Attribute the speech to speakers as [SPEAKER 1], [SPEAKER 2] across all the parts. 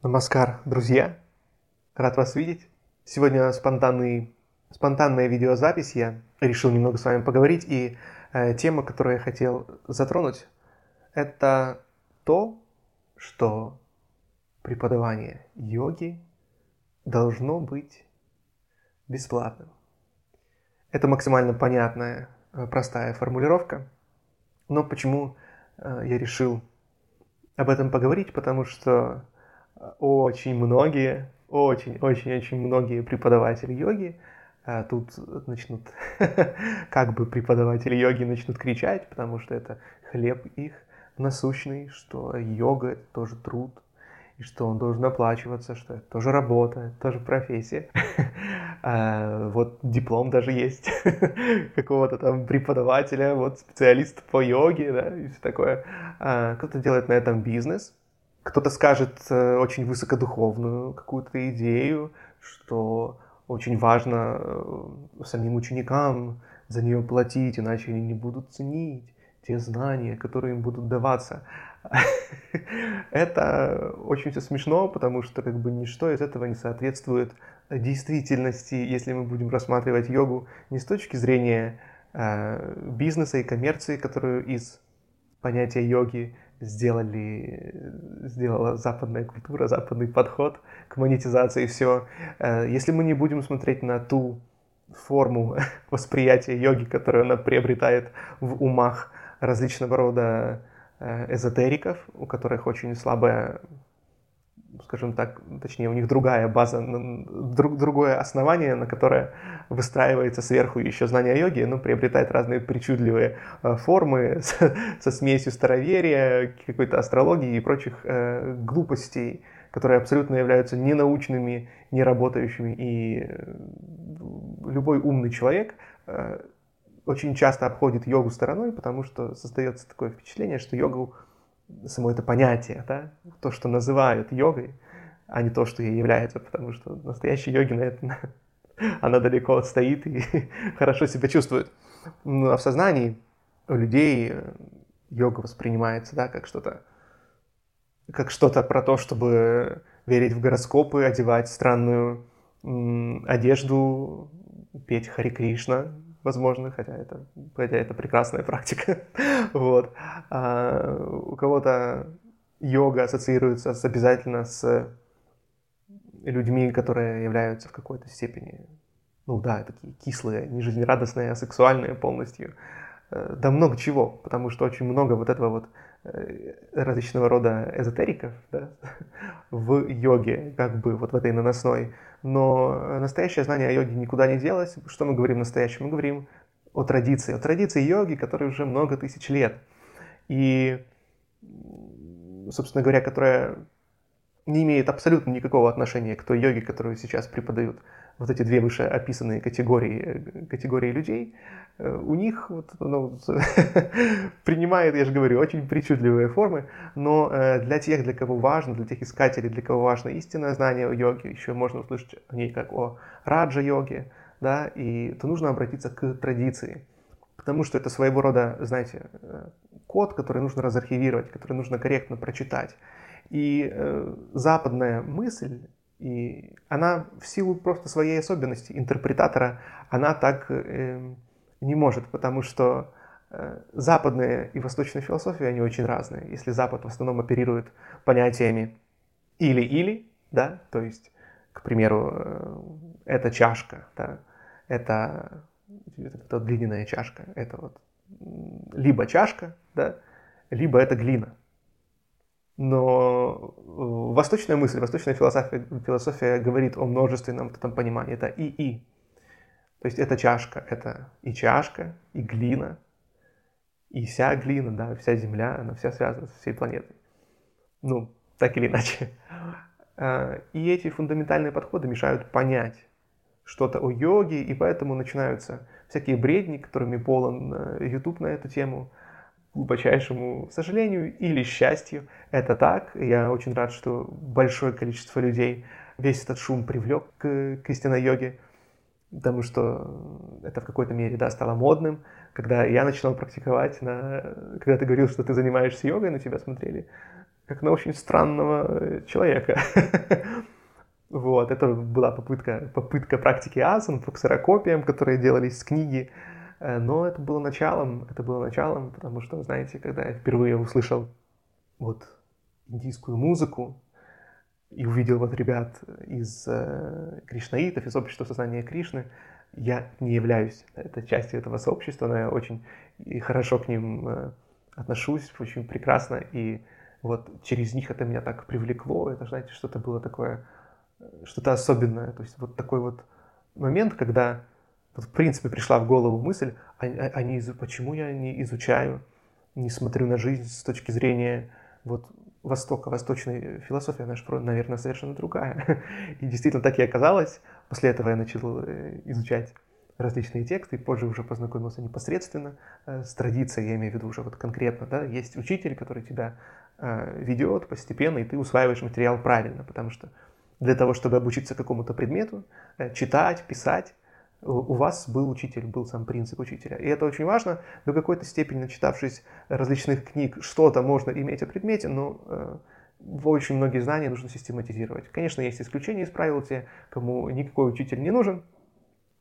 [SPEAKER 1] Намаскар, друзья! Рад вас видеть. Сегодня спонтанный, спонтанная видеозапись. Я решил немного с вами поговорить. И э, тема, которую я хотел затронуть, это то, что преподавание йоги должно быть бесплатным. Это максимально понятная, э, простая формулировка. Но почему э, я решил об этом поговорить? Потому что очень многие, очень-очень-очень многие преподаватели йоги а тут начнут, как бы преподаватели йоги начнут кричать, потому что это хлеб их насущный, что йога это тоже труд, и что он должен оплачиваться, что это тоже работа, это тоже профессия. а, вот диплом даже есть какого-то там преподавателя, вот специалист по йоге, да, и все такое. А, кто-то делает на этом бизнес, кто-то скажет э, очень высокодуховную какую-то идею, что очень важно э, самим ученикам за нее платить, иначе они не будут ценить те знания, которые им будут даваться. Это очень все смешно, потому что как бы ничто из этого не соответствует действительности, если мы будем рассматривать йогу не с точки зрения э, бизнеса и коммерции, которую из понятия йоги сделали, сделала западная культура, западный подход к монетизации и все. Э, если мы не будем смотреть на ту форму восприятия йоги, которую она приобретает в умах различного рода э, эзотериков, у которых очень слабая скажем так, точнее, у них другая база, друг, другое основание, на которое выстраивается сверху еще знание йоги, ну, приобретает разные причудливые э, формы с, со смесью староверия, какой-то астрологии и прочих э, глупостей, которые абсолютно являются ненаучными, неработающими, и э, любой умный человек э, очень часто обходит йогу стороной, потому что создается такое впечатление, что йогу само это понятие, да, то, что называют йогой, а не то, что ей является, потому что настоящая йогина, это, она далеко стоит и хорошо себя чувствует. Ну, а в сознании у людей э, йога воспринимается, да, как что-то, как что-то про то, чтобы верить в гороскопы, одевать странную одежду, петь Хари Кришна, возможно, хотя это, хотя это прекрасная практика. вот. а, у кого-то йога ассоциируется с, обязательно с людьми, которые являются в какой-то степени, ну да, такие кислые, не жизнерадостные, а сексуальные полностью. Э, да много чего, потому что очень много вот этого вот различного рода эзотериков да, в йоге, как бы вот в этой наносной но настоящее знание о йоге никуда не делось. Что мы говорим настоящем? Мы говорим о традиции, о традиции йоги, которой уже много тысяч лет. И, собственно говоря, которая не имеет абсолютно никакого отношения к той йоге, которую сейчас преподают вот эти две вышеописанные категории, категории людей, э, у них вот, ну, принимает, я же говорю, очень причудливые формы, но э, для тех, для кого важно, для тех искателей, для кого важно истинное знание о йоге, еще можно услышать о ней как о раджа-йоге, да, и то нужно обратиться к традиции, потому что это своего рода, знаете, э, код, который нужно разархивировать, который нужно корректно прочитать. И э, западная мысль, и она в силу просто своей особенности интерпретатора, она так э, не может, потому что э, западная и восточная философия, они очень разные. Если Запад в основном оперирует понятиями или-или, да, то есть, к примеру, э, это чашка, да, это, это глиняная чашка, это вот либо чашка, да, либо это глина. Но э, восточная мысль, восточная философия, философия говорит о множественном этом понимании. Это и-и. То есть это чашка, это и чашка, и глина, и вся глина, да, вся Земля, она вся связана со всей планетой. Ну, так или иначе. А, и эти фундаментальные подходы мешают понять что-то о йоге, и поэтому начинаются всякие бредни, которыми полон э, YouTube на эту тему – глубочайшему сожалению или счастью. Это так. Я очень рад, что большое количество людей весь этот шум привлек к, к истинной йоге, потому что это в какой-то мере да, стало модным. Когда я начинал практиковать, на... когда ты говорил, что ты занимаешься йогой, на тебя смотрели как на очень странного человека. Вот, это была попытка, попытка практики асан по ксерокопиям, которые делались с книги. Э, но это было началом, это было началом, потому что, знаете, когда я впервые услышал вот индийскую музыку и увидел вот ребят из э, кришнаитов, из общества сознания Кришны, я не являюсь этой частью этого сообщества, но я очень и хорошо к ним э, отношусь, очень прекрасно, и вот через них это меня так привлекло, это, знаете, что-то было такое, что-то особенное, то есть вот такой вот момент, когда вот, в принципе пришла в голову мысль, а, а, а не, почему я не изучаю, не смотрю на жизнь с точки зрения вот Востока, восточной философии, она же, наверное, совершенно другая. И действительно так и оказалось. После этого я начал э, изучать различные тексты, и позже уже познакомился непосредственно э, с традицией, я имею в виду уже вот конкретно, да, есть учитель, который тебя э, ведет постепенно, и ты усваиваешь материал правильно, потому что для того, чтобы обучиться какому-то предмету, читать, писать, у вас был учитель, был сам принцип учителя. И это очень важно. До какой-то степени, начитавшись различных книг, что-то можно иметь о предмете, но э, очень многие знания нужно систематизировать. Конечно, есть исключения из правил, те, кому никакой учитель не нужен,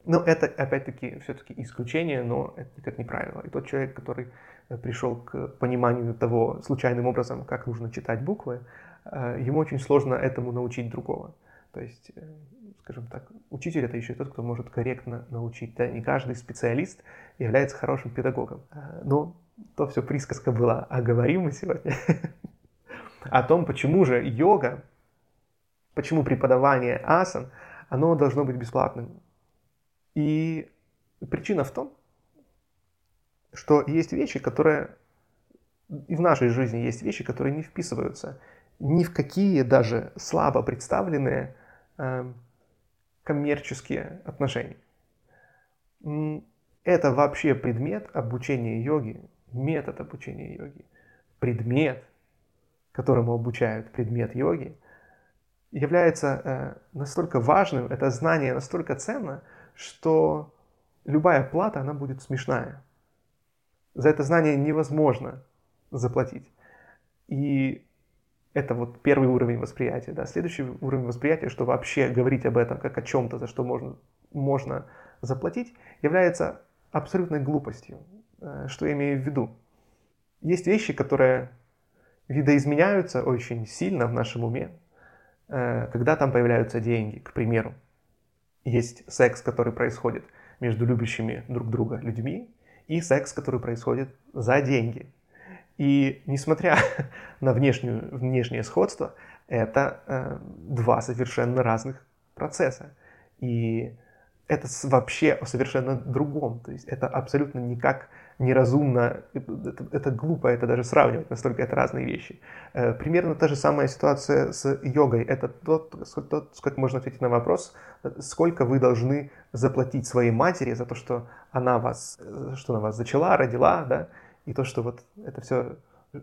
[SPEAKER 1] но это, опять-таки, все-таки исключение, но это никак не правило. И тот человек, который э, пришел к пониманию того случайным образом, как нужно читать буквы, э, ему очень сложно этому научить другого. То есть э, скажем так, учитель это еще и тот, кто может корректно научить. Да? Не каждый специалист является хорошим педагогом. А, но то все присказка была, а говорим мы сегодня о том, почему же йога, почему преподавание асан, оно должно быть бесплатным. И причина в том, что есть вещи, которые и в нашей жизни есть вещи, которые не вписываются ни в какие даже слабо представленные эм, коммерческие отношения. Это вообще предмет обучения йоги, метод обучения йоги, предмет, которому обучают предмет йоги, является э, настолько важным, это знание настолько ценно, что любая плата, она будет смешная. За это знание невозможно заплатить. И это вот первый уровень восприятия. Да. Следующий уровень восприятия, что вообще говорить об этом как о чем-то, за что можно, можно заплатить, является абсолютной глупостью. Э, что я имею в виду? Есть вещи, которые видоизменяются очень сильно в нашем уме, э, когда там появляются деньги, к примеру. Есть секс, который происходит между любящими друг друга людьми, и секс, который происходит за деньги – и несмотря на внешнюю, внешнее сходство, это э, два совершенно разных процесса. И это вообще о совершенно другом. То есть это абсолютно никак неразумно, это, это глупо это даже сравнивать, настолько это разные вещи. Э, примерно та же самая ситуация с йогой. Это тот, тот, сколько можно ответить на вопрос, сколько вы должны заплатить своей матери за то, что она вас, э, что она вас зачала, родила, да, и то, что вот это все,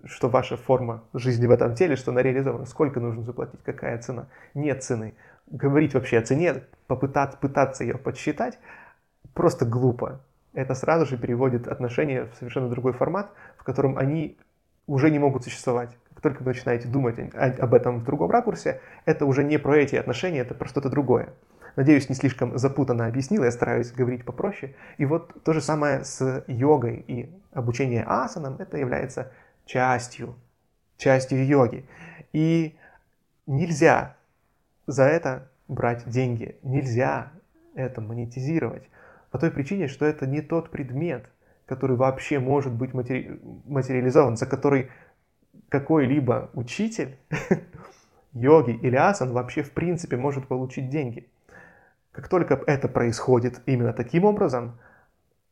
[SPEAKER 1] что ваша форма жизни в этом теле, что она реализована, сколько нужно заплатить, какая цена, нет цены. Говорить вообще о цене, попытаться пытаться ее подсчитать, просто глупо. Это сразу же переводит отношения в совершенно другой формат, в котором они уже не могут существовать. Как только вы начинаете думать об этом в другом ракурсе, это уже не про эти отношения, это про что-то другое. Надеюсь, не слишком запутанно объяснил, я стараюсь говорить попроще. И вот то же самое с йогой и обучение асанам, это является частью, частью йоги. И нельзя за это брать деньги, нельзя это монетизировать. По той причине, что это не тот предмет, который вообще может быть матери... материализован, за который какой-либо учитель йоги или асан вообще в принципе может получить деньги. Как только это происходит именно таким образом,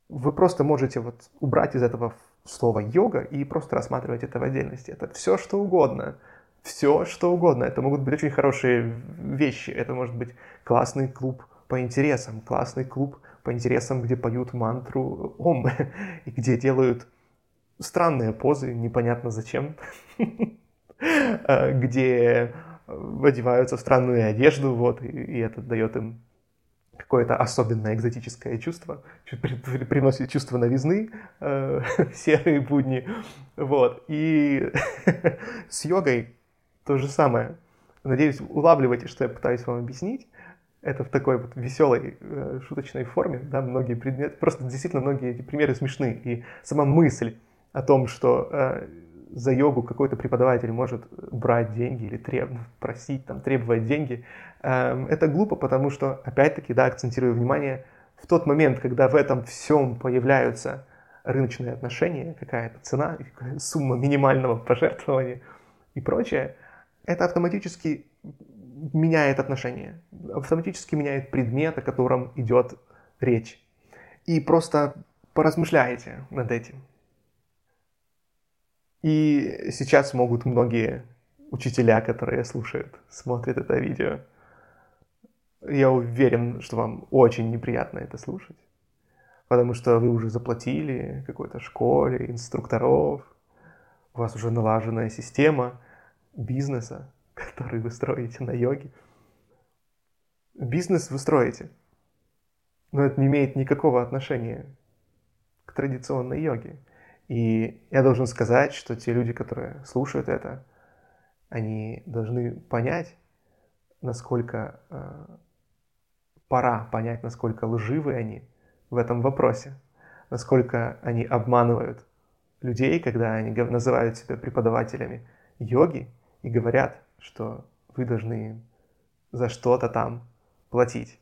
[SPEAKER 1] вы просто можете вот убрать из этого слова йога и просто рассматривать это в отдельности. Это все что угодно. Все что угодно. Это могут быть очень хорошие вещи. Это может быть классный клуб по интересам, классный клуб по интересам, где поют мантру Ом, и где делают странные позы, непонятно зачем, где одеваются в странную одежду, вот, и это дает им какое-то особенное экзотическое чувство, приносит чувство новизны э, серые будни. Вот. И с йогой то же самое. Надеюсь, улавливайте, что я пытаюсь вам объяснить. Это в такой вот веселой, э, шуточной форме, да, многие предметы, просто действительно многие эти примеры смешны. И сама мысль о том, что э, за йогу какой-то преподаватель может брать деньги или треб... просить, там, требовать деньги, э, это глупо, потому что, опять-таки, да, акцентирую внимание, в тот момент, когда в этом всем появляются рыночные отношения, какая-то цена, сумма минимального пожертвования и прочее, это автоматически меняет отношения, автоматически меняет предмет, о котором идет речь. И просто поразмышляйте над этим. И сейчас могут многие учителя, которые слушают, смотрят это видео, я уверен, что вам очень неприятно это слушать, потому что вы уже заплатили какой-то школе, инструкторов, у вас уже налаженная система бизнеса, который вы строите на йоге. Бизнес вы строите, но это не имеет никакого отношения к традиционной йоге. И я должен сказать, что те люди, которые слушают это, они должны понять, насколько э, пора понять, насколько лживы они в этом вопросе, насколько они обманывают людей, когда они называют себя преподавателями йоги и говорят, что вы должны за что-то там платить.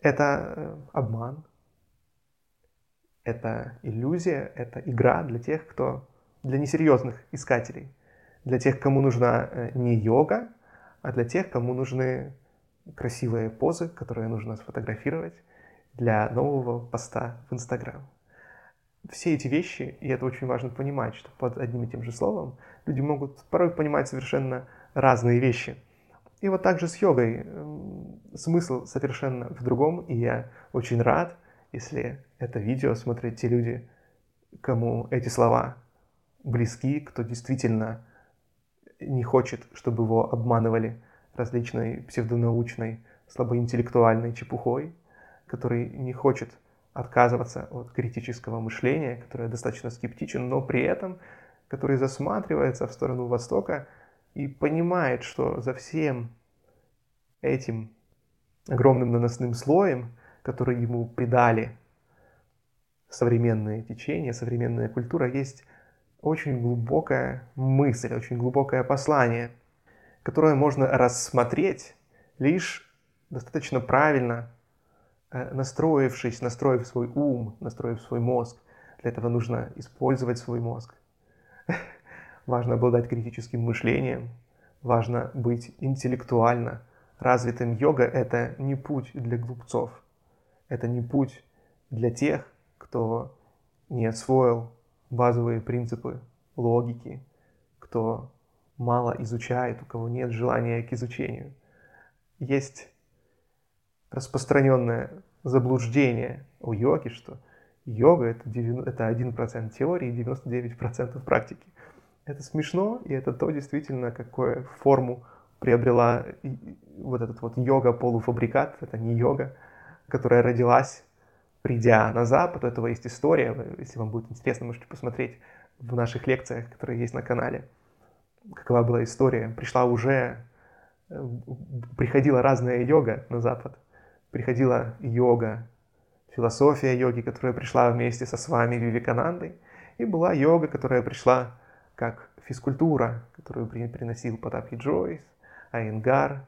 [SPEAKER 1] Это э, обман, это иллюзия, это игра для тех, кто для несерьезных искателей, для тех, кому нужна э, не йога, а для тех, кому нужны красивые позы, которые нужно сфотографировать для нового поста в Инстаграм. Все эти вещи, и это очень важно понимать, что под одним и тем же словом люди могут порой понимать совершенно разные вещи. И вот так же с йогой смысл совершенно в другом, и я очень рад, если это видео смотрят те люди, кому эти слова близки, кто действительно не хочет, чтобы его обманывали различной псевдонаучной, слабоинтеллектуальной чепухой, который не хочет отказываться от критического мышления, который достаточно скептичен, но при этом который засматривается в сторону Востока и понимает, что за всем этим огромным наносным слоем, который ему придали современные течения, современная культура, есть очень глубокая мысль, очень глубокое послание – которое можно рассмотреть лишь достаточно правильно, э, настроившись, настроив свой ум, настроив свой мозг. Для этого нужно использовать свой мозг. Важно обладать критическим мышлением, важно быть интеллектуально развитым. Йога — это не путь для глупцов, это не путь для тех, кто не освоил базовые принципы логики, кто мало изучает, у кого нет желания к изучению. Есть распространенное заблуждение у йоги, что йога это, 90, это 1% теории и 99% практики. Это смешно, и это то действительно, какую форму приобрела вот этот вот йога-полуфабрикат, это не йога, которая родилась, придя на Запад, у этого есть история, если вам будет интересно, можете посмотреть в наших лекциях, которые есть на канале какова была история. Пришла уже, э, приходила разная йога на Запад. Приходила йога, философия йоги, которая пришла вместе со с вами Вивеканандой. И была йога, которая пришла как физкультура, которую приносил Потапхи Джойс, Айнгар,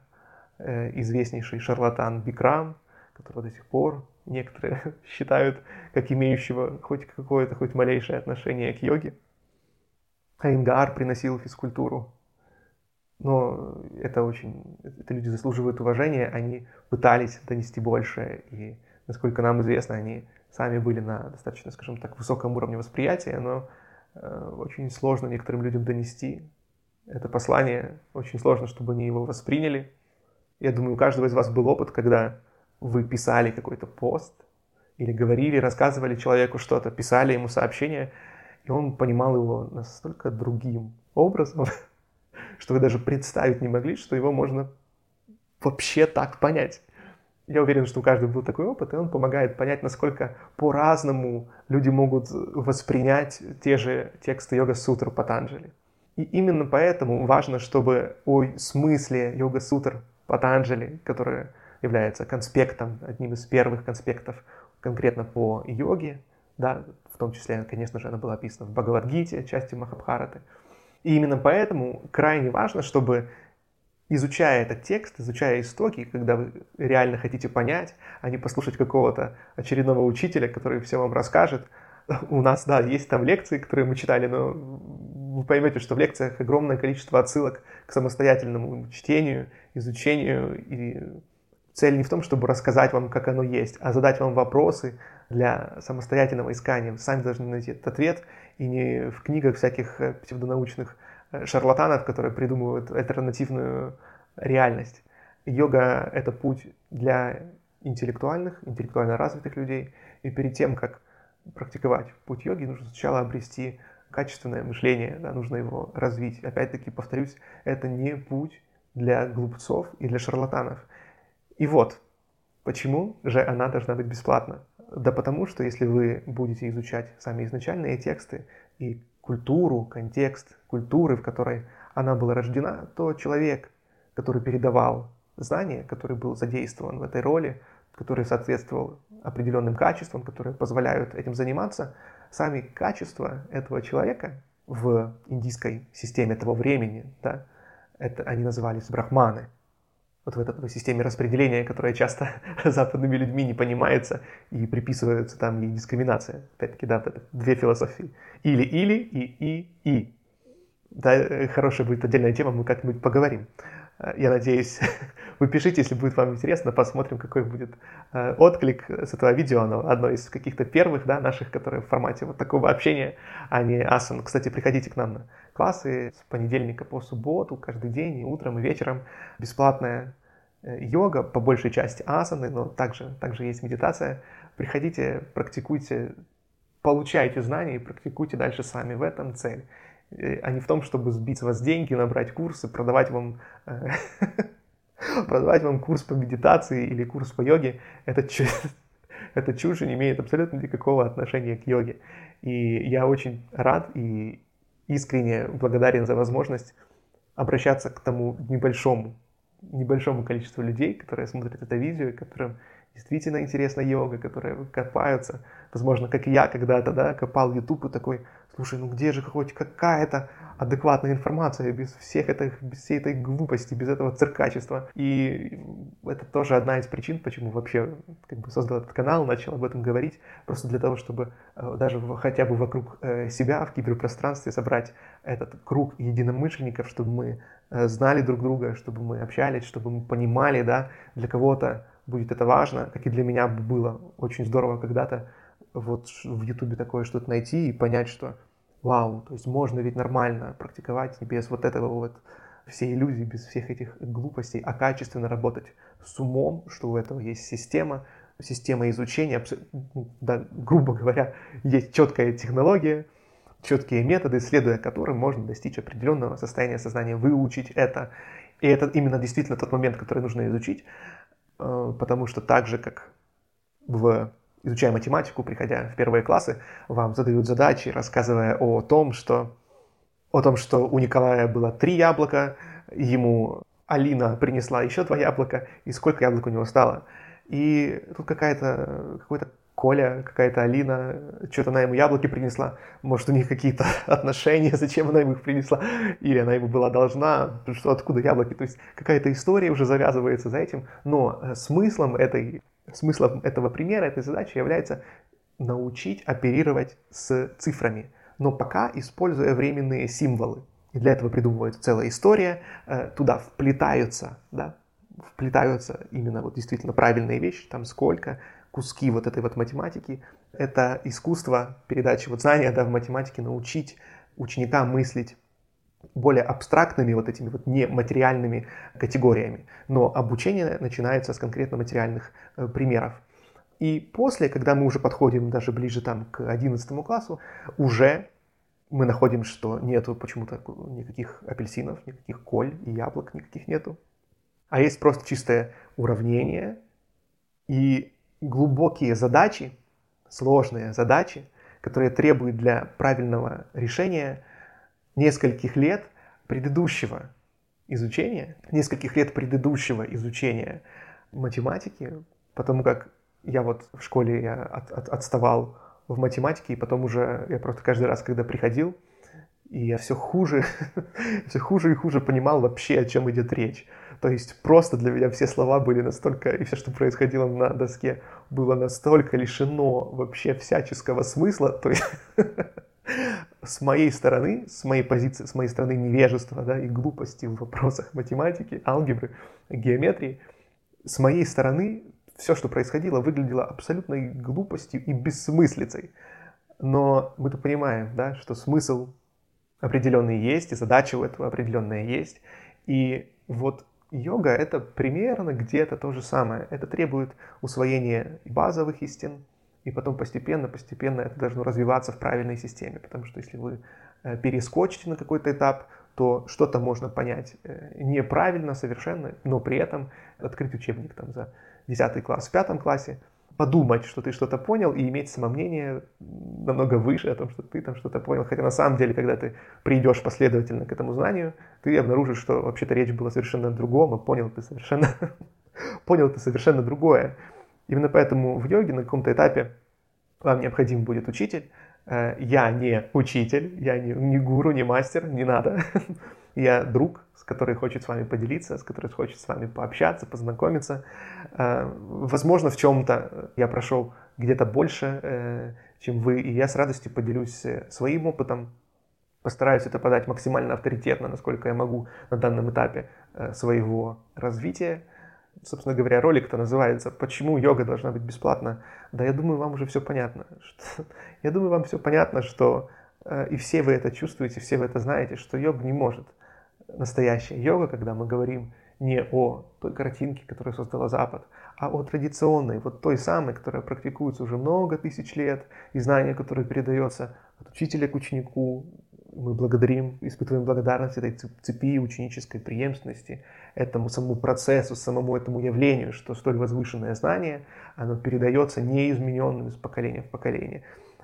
[SPEAKER 1] э, известнейший шарлатан Бикрам, которого до сих пор некоторые считают как имеющего хоть какое-то, хоть малейшее отношение к йоге. Айнгар приносил физкультуру. Но это очень... Это люди заслуживают уважения, они пытались донести больше, и, насколько нам известно, они сами были на достаточно, скажем так, высоком уровне восприятия, но э, очень сложно некоторым людям донести это послание, очень сложно, чтобы они его восприняли. Я думаю, у каждого из вас был опыт, когда вы писали какой-то пост, или говорили, рассказывали человеку что-то, писали ему сообщение, и он понимал его настолько другим образом, что вы даже представить не могли, что его можно вообще так понять. Я уверен, что у каждого был такой опыт, и он помогает понять, насколько по-разному люди могут воспринять те же тексты йога-сутры Патанджали. И именно поэтому важно, чтобы о смысле йога-сутр Патанджали, который является конспектом, одним из первых конспектов конкретно по йоге, да, в том числе, конечно же, она была описана в Бхагавадгите, части Махабхараты. И именно поэтому крайне важно, чтобы изучая этот текст, изучая истоки, когда вы реально хотите понять, а не послушать какого-то очередного учителя, который все вам расскажет. У нас, да, есть там лекции, которые мы читали, но вы поймете, что в лекциях огромное количество отсылок к самостоятельному чтению, изучению. И цель не в том, чтобы рассказать вам, как оно есть, а задать вам вопросы для самостоятельного искания. Вы сами должны найти этот ответ, и не в книгах всяких э, псевдонаучных Э, шарлатанов, которые придумывают альтернативную реальность. Йога — это путь для интеллектуальных, интеллектуально развитых людей. И перед тем, как практиковать путь йоги, нужно сначала обрести качественное мышление, да, нужно его развить. Опять-таки, повторюсь, это не путь для глупцов и для шарлатанов. И вот, почему же она должна быть бесплатна? Да потому что если вы будете изучать сами изначальные тексты и культуру, контекст культуры, в которой она была рождена, то человек, который передавал знания, который был задействован в этой роли, который соответствовал определенным качествам, которые позволяют этим заниматься, сами качества этого человека в индийской системе того времени, да, это они назывались брахманы, вот в этой системе распределения, которая часто западными людьми не понимается и приписывается там ей дискриминация. Опять-таки, да, это две философии. Или-или и и-и. Да, хорошая будет отдельная тема, мы как-нибудь поговорим. Я надеюсь, вы пишите, если будет вам интересно, посмотрим, какой будет э, отклик с этого видео. Оно одно из каких-то первых да, наших, которые в формате вот такого общения, а не асан. Кстати, приходите к нам на классы с понедельника по субботу, каждый день, и утром, и вечером. Бесплатная э, йога, по большей части асаны, но также, также есть медитация. Приходите, практикуйте, получайте знания и практикуйте дальше сами. В этом цель. Э, а не в том, чтобы сбить с вас деньги, набрать курсы, продавать вам, э, продавать вам курс по медитации или курс по йоге. Это чушь, это чушь не имеет абсолютно никакого отношения к йоге. И я очень рад и искренне благодарен за возможность обращаться к тому небольшому, небольшому количеству людей, которые смотрят это видео, которым действительно интересна йога, которые копаются, возможно, как и я когда-то, да, копал YouTube и такой, слушай, ну где же хоть какая-то адекватная информация без всех этих, без всей этой глупости, без этого циркачества. И это тоже одна из причин, почему вообще как бы создал этот канал, начал об этом говорить, просто для того, чтобы э, даже хотя бы вокруг э, себя в киберпространстве собрать этот круг единомышленников, чтобы мы э, знали друг друга, чтобы мы общались, чтобы мы понимали, да, для кого-то будет это важно, как и для меня было очень здорово когда-то вот в Ютубе такое что-то найти и понять, что вау, то есть можно ведь нормально практиковать без вот этого вот всей иллюзии, без всех этих глупостей, а качественно работать с умом, что у этого есть система, система изучения, ну, да, грубо говоря, есть четкая технология, четкие методы, следуя которым можно достичь определенного состояния сознания, выучить это. И это именно действительно тот момент, который нужно изучить, э, потому что так же, как в изучая математику, приходя в первые классы, вам задают задачи, рассказывая о том, что, о том, что у Николая было три яблока, ему Алина принесла еще два яблока, и сколько яблок у него стало. И тут какая-то, какой-то Коля, какая-то Алина, что-то она ему яблоки принесла, может, у них какие-то отношения, зачем она ему их принесла, или она ему была должна, что откуда яблоки, то есть какая-то история уже завязывается за этим, но э, смыслом этой Смыслом этого примера, этой задачи является научить оперировать с цифрами, но пока используя временные символы. И для этого придумывается целая история, э, туда вплетаются, да, вплетаются именно вот действительно правильные вещи, там сколько, куски вот этой вот математики. Это искусство передачи вот знания да, в математике, научить ученика мыслить более абстрактными вот этими вот нематериальными категориями. Но обучение начинается с конкретно материальных э, примеров. И после, когда мы уже подходим даже ближе там к 11 классу, уже мы находим, что нету почему-то никаких апельсинов, никаких коль и яблок никаких нету. А есть просто чистое уравнение и глубокие задачи, сложные задачи, которые требуют для правильного решения нескольких лет предыдущего изучения, нескольких лет предыдущего изучения математики, потому как я вот в школе я от, от, отставал в математике, и потом уже я просто каждый раз, когда приходил, и я все хуже, все хуже и хуже понимал вообще, о чем идет речь. То есть просто для меня все слова были настолько, и все, что происходило на доске, было настолько лишено вообще всяческого смысла. То есть с моей стороны, с моей позиции, с моей стороны невежества да, и глупости в вопросах математики, алгебры, геометрии, с моей стороны все, что происходило, выглядело абсолютной глупостью и бессмыслицей. Но мы-то понимаем, да, что смысл определенный есть, и задача у этого определенная есть. И вот йога — это примерно где-то то же самое. Это требует усвоения базовых истин, и потом постепенно, постепенно это должно развиваться в правильной системе. Потому что если вы э, перескочите на какой-то этап, то что-то можно понять э, неправильно совершенно, но при этом открыть учебник там за 10 класс в пятом классе — подумать, что ты что-то понял, и иметь самомнение намного выше о том, что ты там что-то понял. Хотя на самом деле, когда ты придешь последовательно к этому знанию, ты обнаружишь, что вообще-то речь была совершенно о другом, а понял ты совершенно, понял ты совершенно другое. Именно поэтому в йоге на каком-то этапе вам необходим будет учитель. Э, я не учитель, я не, не гуру, не мастер, не надо. Я друг, с который хочет с вами поделиться, с которым хочет с вами пообщаться, познакомиться. Э, возможно, в чем-то я прошел где-то больше, э, чем вы, и я с радостью поделюсь своим опытом, постараюсь это подать максимально авторитетно, насколько я могу на данном этапе своего развития. Собственно говоря, ролик-то называется «Почему йога должна быть бесплатна?» Да я думаю, вам уже все понятно. Что... Я думаю, вам все понятно, что и все вы это чувствуете, все вы это знаете, что йога не может настоящая йога, когда мы говорим не о той картинке, которую создала Запад, а о традиционной, вот той самой, которая практикуется уже много тысяч лет, и знание, которое передается от учителя к ученику. Мы благодарим, испытываем благодарность этой цепи ученической преемственности, этому самому процессу, самому этому явлению, что столь возвышенное знание, оно передается неизмененным из поколения в поколение.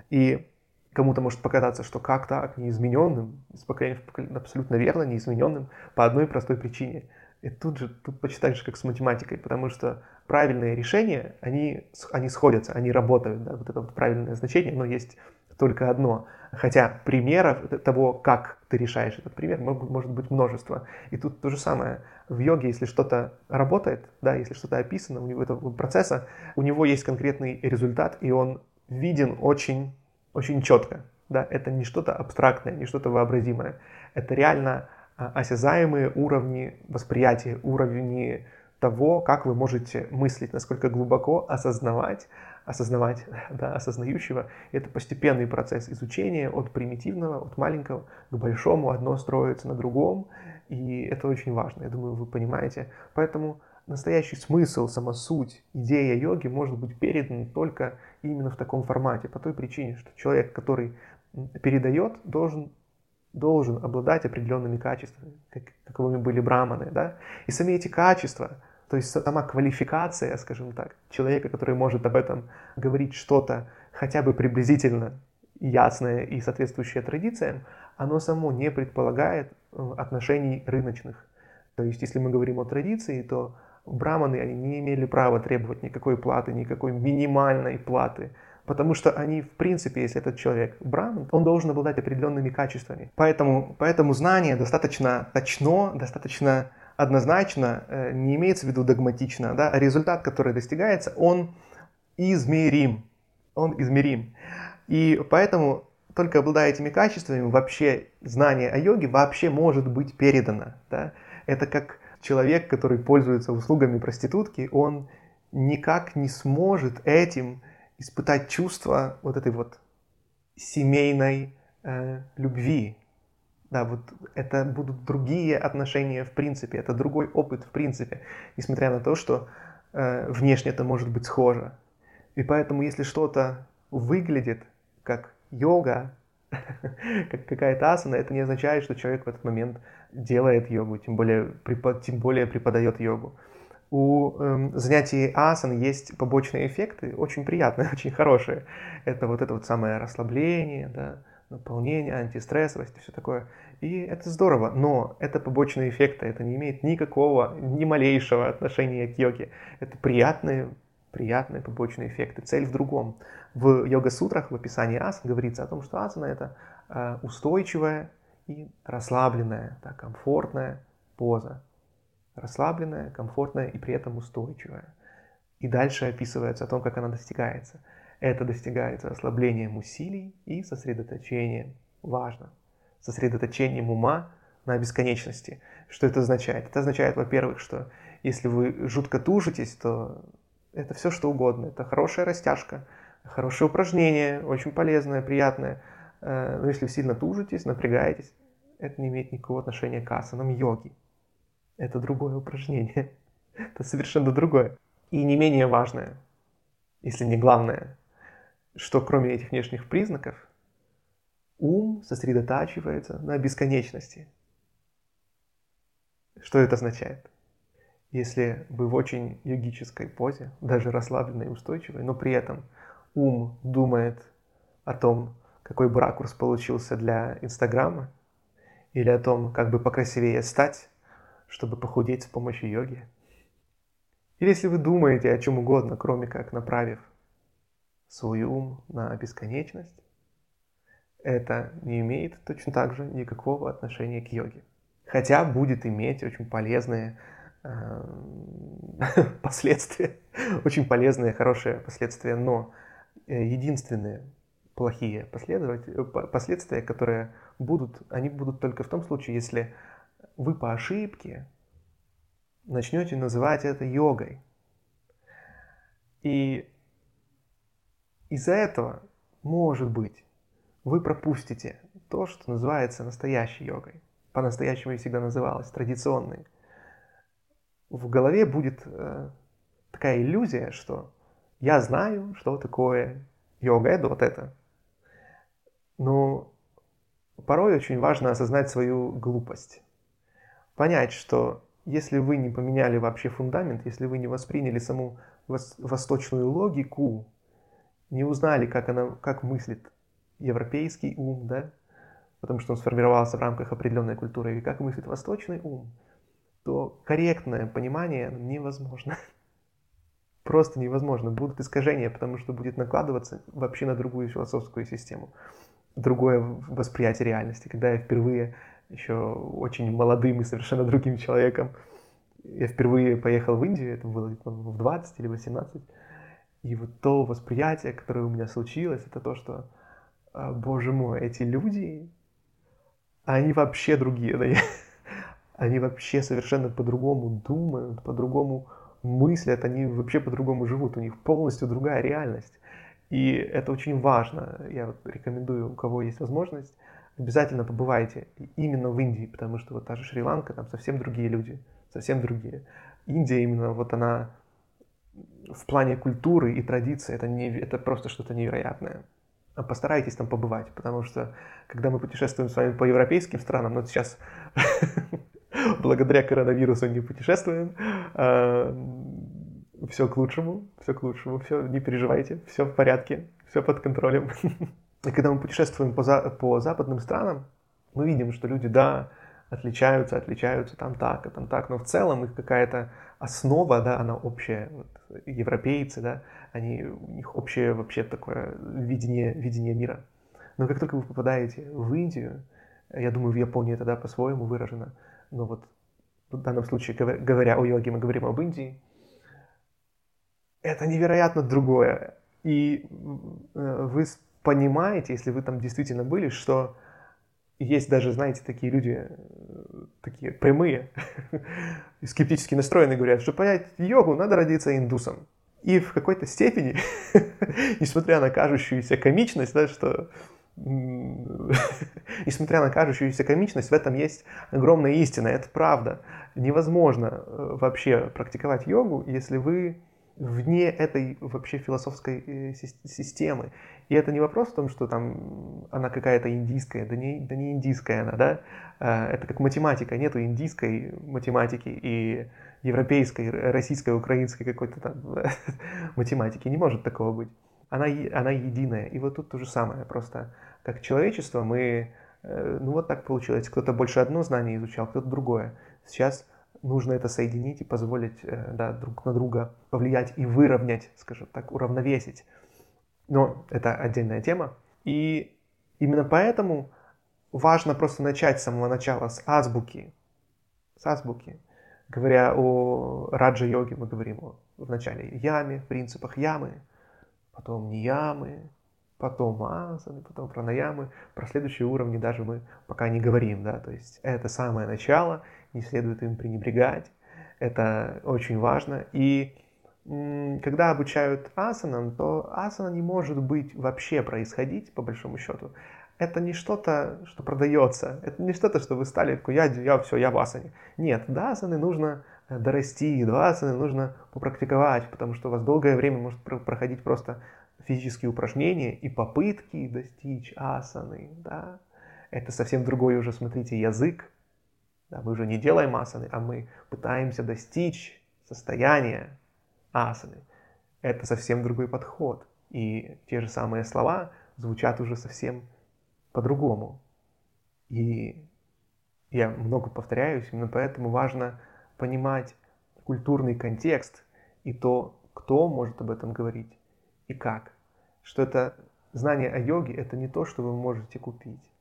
[SPEAKER 1] И Кому-то может показаться, что как так, неизмененным, из поколения в поколение, абсолютно верно, неизмененным, по одной простой причине. И тут же, тут почти так же, как с математикой, потому что правильные решения, они, они сходятся, они работают, да, вот это вот правильное значение, но есть только одно. Хотя примеров того, как ты решаешь этот пример, может быть множество. И тут то же самое. В йоге, если что-то работает, да, если что-то описано у него этого процесса, у него есть конкретный результат, и он виден очень очень четко. Да? Это не что-то абстрактное, не что-то вообразимое. Это реально а, осязаемые уровни восприятия, уровни того, как вы можете мыслить, насколько глубоко осознавать, осознавать, да, осознающего. Это постепенный процесс изучения от примитивного, от маленького к большому, одно строится на другом, и это очень важно, я думаю, вы понимаете. Поэтому настоящий смысл, сама суть, идея йоги может быть передан только именно в таком формате, по той причине, что человек, который передает, должен, должен обладать определенными качествами, как, каковыми были браманы. Да? И сами эти качества, то есть сама квалификация, скажем так, человека, который может об этом говорить что-то хотя бы приблизительно ясное и соответствующее традициям, оно само не предполагает э, отношений рыночных. То есть, если мы говорим о традиции, то браманы они не имели права требовать никакой платы, никакой минимальной платы. Потому что они, в принципе, если этот человек браман, он должен обладать определенными качествами. Поэтому, поэтому знание достаточно точно, достаточно однозначно, э, не имеется в виду догматично, да, а результат, который достигается, он измерим. Он измерим. И поэтому только обладая этими качествами, вообще знание о йоге вообще может быть передано. Да? Это как человек, который пользуется услугами проститутки, он никак не сможет этим испытать чувство вот этой вот семейной э, любви. Да, вот это будут другие отношения в принципе, это другой опыт в принципе, несмотря на то, что э, внешне это может быть схоже. И поэтому, если что-то выглядит как йога, как какая-то асана, это не означает, что человек в этот момент делает йогу, тем более, препод, тем более преподает йогу. У эм, занятий асан есть побочные эффекты, очень приятные, очень хорошие. Это вот это вот самое расслабление, да, наполнение, антистрессовость и все такое. И это здорово, но это побочные эффекты, это не имеет никакого, ни малейшего отношения к йоге. Это приятные, приятные побочные эффекты. Цель в другом. В йога-сутрах, в описании ас говорится о том, что асана это э, устойчивая и расслабленная, так, комфортная поза. Расслабленная, комфортная и при этом устойчивая. И дальше описывается о том, как она достигается. Это достигается ослаблением усилий и сосредоточением. Важно. Сосредоточением ума на бесконечности. Что это означает? Это означает, во-первых, что если вы жутко тужитесь, то это все что угодно. Это хорошая растяжка, хорошее упражнение, очень полезное, приятное. Э, но если вы сильно тужитесь, напрягаетесь, это не имеет никакого отношения к асанам йоги. Это другое упражнение. Это совершенно другое. И не менее важное, если не главное, что кроме этих внешних признаков, ум сосредотачивается на бесконечности. Что это означает? Если вы в очень йогической позе, даже расслабленной и устойчивой, но при этом ум думает о том, какой бы ракурс получился для Инстаграма, или о том, как бы покрасивее стать, чтобы похудеть с помощью йоги. Или если вы думаете о чем угодно, кроме как направив свой ум на бесконечность, это не имеет точно так же никакого отношения к йоге. Хотя будет иметь очень полезные э, последствия, очень полезные, хорошие последствия, но э, единственные плохие последствия, которые будут, они будут только в том случае, если вы по ошибке начнете называть это йогой. И из-за этого, может быть, вы пропустите то, что называется настоящей йогой. По-настоящему и всегда называлась традиционной. В голове будет э, такая иллюзия, что я знаю, что такое йога, это вот это. Но порой очень важно осознать свою глупость понять, что если вы не поменяли вообще фундамент, если вы не восприняли саму восточную логику, не узнали, как она, как мыслит европейский ум, да, потому что он сформировался в рамках определенной культуры, и как мыслит восточный ум, то корректное понимание невозможно. Просто невозможно. Будут искажения, потому что будет накладываться вообще на другую философскую систему, другое восприятие реальности. Когда я впервые еще очень молодым и совершенно другим человеком. Я впервые поехал в Индию, это было в 20 или 18. И вот то восприятие, которое у меня случилось, это то, что, а, боже мой, эти люди, они вообще другие, да? они вообще совершенно по-другому думают, по-другому мыслят, они вообще по-другому живут, у них полностью другая реальность. И это очень важно. Я вот рекомендую, у кого есть возможность, обязательно побывайте именно в Индии, потому что вот та же Шри-Ланка, там совсем другие люди, совсем другие. Индия именно вот она в плане культуры и традиции, это, не, это просто что-то невероятное. А постарайтесь там побывать, потому что когда мы путешествуем с вами по европейским странам, ну сейчас благодаря коронавирусу не путешествуем, а, все к лучшему, все к лучшему, все, не переживайте, все в порядке, все под контролем. И когда мы путешествуем по, за, по западным странам, мы видим, что люди, да, отличаются, отличаются там так, а там так, но в целом их какая-то основа, да, она общая. Вот, европейцы, да, они, у них общее вообще такое видение, видение мира. Но как только вы попадаете в Индию, я думаю, в Японии это, да, по-своему выражено, но вот в данном случае, говоря о йоге, мы говорим об Индии, это невероятно другое. И э, вы понимаете, если вы там действительно были, что есть даже, знаете, такие люди, такие прямые, скептически настроенные, говорят, что понять йогу надо родиться индусом. И в какой-то степени, несмотря на кажущуюся комичность, да, что несмотря на кажущуюся комичность, в этом есть огромная истина, это правда. Невозможно э, вообще практиковать йогу, если вы вне этой вообще философской э, системы. И это не вопрос в том, что там она какая-то индийская, да не, да не индийская она, да. А, это как математика, нету индийской математики и европейской, российской, украинской какой-то там математики, не может такого быть. она, она единая. И вот тут то же самое. Просто как человечество мы, э, ну вот так получилось. Кто-то больше одно знание изучал, кто-то другое. Сейчас нужно это соединить и позволить э, да, друг на друга повлиять и выровнять, скажем так, уравновесить. Но это отдельная тема. И именно поэтому важно просто начать с самого начала, с азбуки. С азбуки. Говоря о раджа-йоге, мы говорим о, вначале яме, принципах ямы, потом ниямы, потом асаны, потом пранаямы. Про следующие уровни даже мы пока не говорим, да, то есть это самое начало, не следует им пренебрегать, это очень важно. И когда обучают асанам, то асана не может быть вообще происходить, по большому счету. Это не что-то, что продается, это не что-то, что вы стали, такой, я, я все, я в асане. Нет, до асаны нужно э, дорасти, до асаны нужно попрактиковать, потому что у вас долгое время может проходить просто физические упражнения и попытки достичь асаны, да. Это совсем другой уже, смотрите, язык. Да, мы уже не делаем асаны, а мы пытаемся достичь состояния асаны. Это совсем другой подход. И те же самые слова звучат уже совсем по-другому. И я много повторяюсь, именно поэтому важно понимать культурный контекст и то, кто может об этом говорить и как. Что это знание о йоге – это не то, что вы можете купить.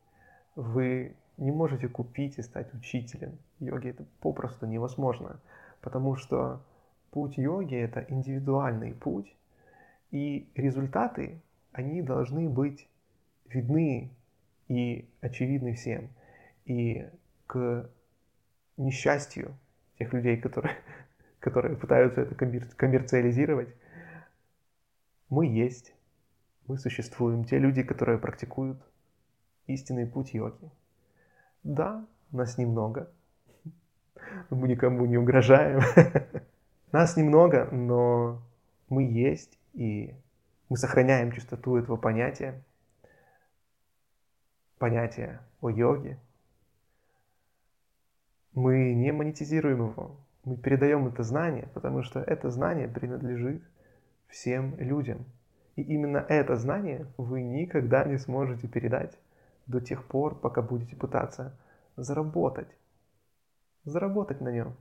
[SPEAKER 1] Вы не можете купить и стать учителем йоги. Это попросту невозможно, потому что путь йоги – это индивидуальный путь, и результаты, они должны быть видны и очевидны всем. И к несчастью тех людей, которые, которые пытаются это коммерциализировать, мы есть, мы существуем. Те люди, которые практикуют истинный путь йоги. Да, нас немного. Мы никому не угрожаем. Нас немного, но мы есть, и мы сохраняем чистоту этого понятия, понятия о йоге. Мы не монетизируем его, мы передаем это знание, потому что это знание принадлежит всем людям. И именно это знание вы никогда не сможете передать до тех пор, пока будете пытаться заработать. Заработать на нем.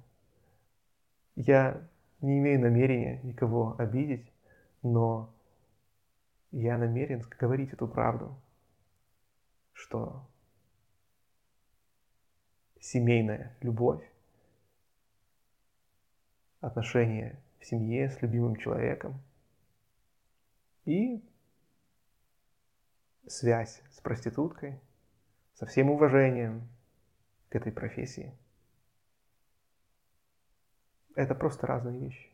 [SPEAKER 1] Я не имею намерения никого обидеть, но я намерен говорить эту правду, что семейная любовь, отношения в семье с любимым человеком и связь с проституткой со всем уважением к этой профессии – это просто разные вещи.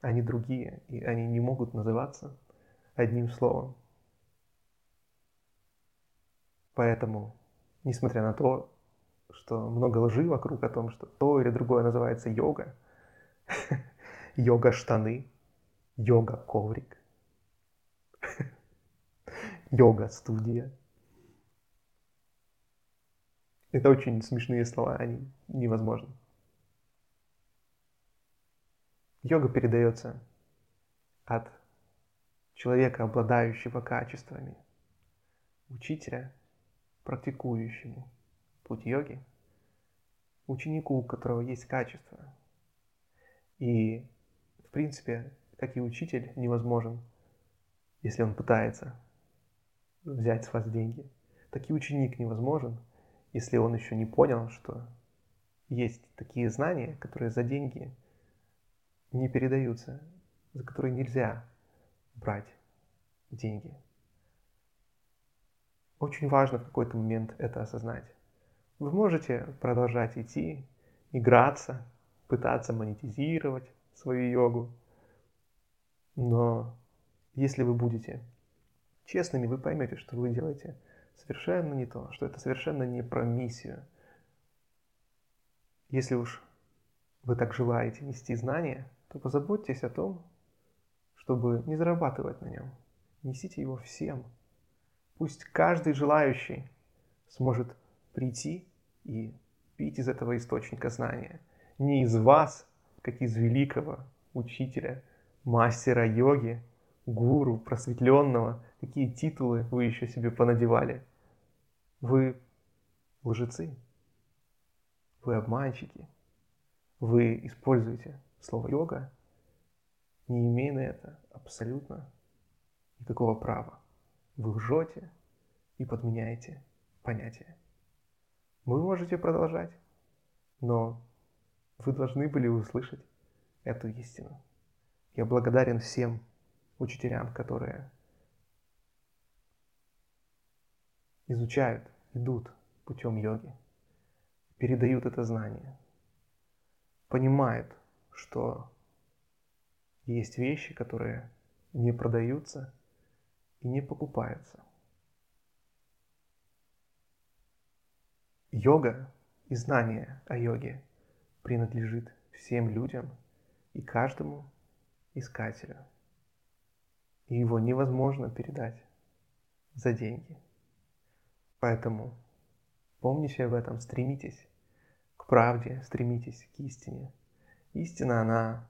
[SPEAKER 1] Они другие, и они не могут называться одним словом. Поэтому, несмотря на то, что много лжи вокруг о том, что то или другое называется йога, йога-штаны, йога-коврик, йога-студия. Это очень смешные слова, они невозможны. Йога передается от человека, обладающего качествами, учителя, практикующему путь йоги, ученику, у которого есть качество. И, в принципе, как и учитель, невозможен, если он пытается взять с вас деньги. Так и ученик невозможен, если он еще не понял, что есть такие знания, которые за деньги не передаются, за которые нельзя брать деньги. Очень важно в какой-то момент это осознать. Вы можете продолжать идти, играться, пытаться монетизировать свою йогу, но если вы будете честными, вы поймете, что вы делаете совершенно не то, что это совершенно не про миссию. Если уж вы так желаете нести знания, то позаботьтесь о том, чтобы не зарабатывать на нем. Несите его всем. Пусть каждый желающий сможет прийти и пить из этого источника знания. Не из вас, как из великого учителя, мастера йоги, гуру, просветленного, какие титулы вы еще себе понадевали. Вы лжецы, вы обманщики, вы используете слово йога, не имея на это абсолютно никакого права. Вы лжете и подменяете понятия. Вы можете продолжать, но вы должны были услышать эту истину. Я благодарен всем учителям, которые изучают, идут путем йоги, передают это знание, понимают, что есть вещи, которые не продаются и не покупаются. Йога и знание о йоге принадлежит всем людям и каждому искателю. И его невозможно передать за деньги. Поэтому помните об этом, стремитесь к правде, стремитесь к истине. Истина, она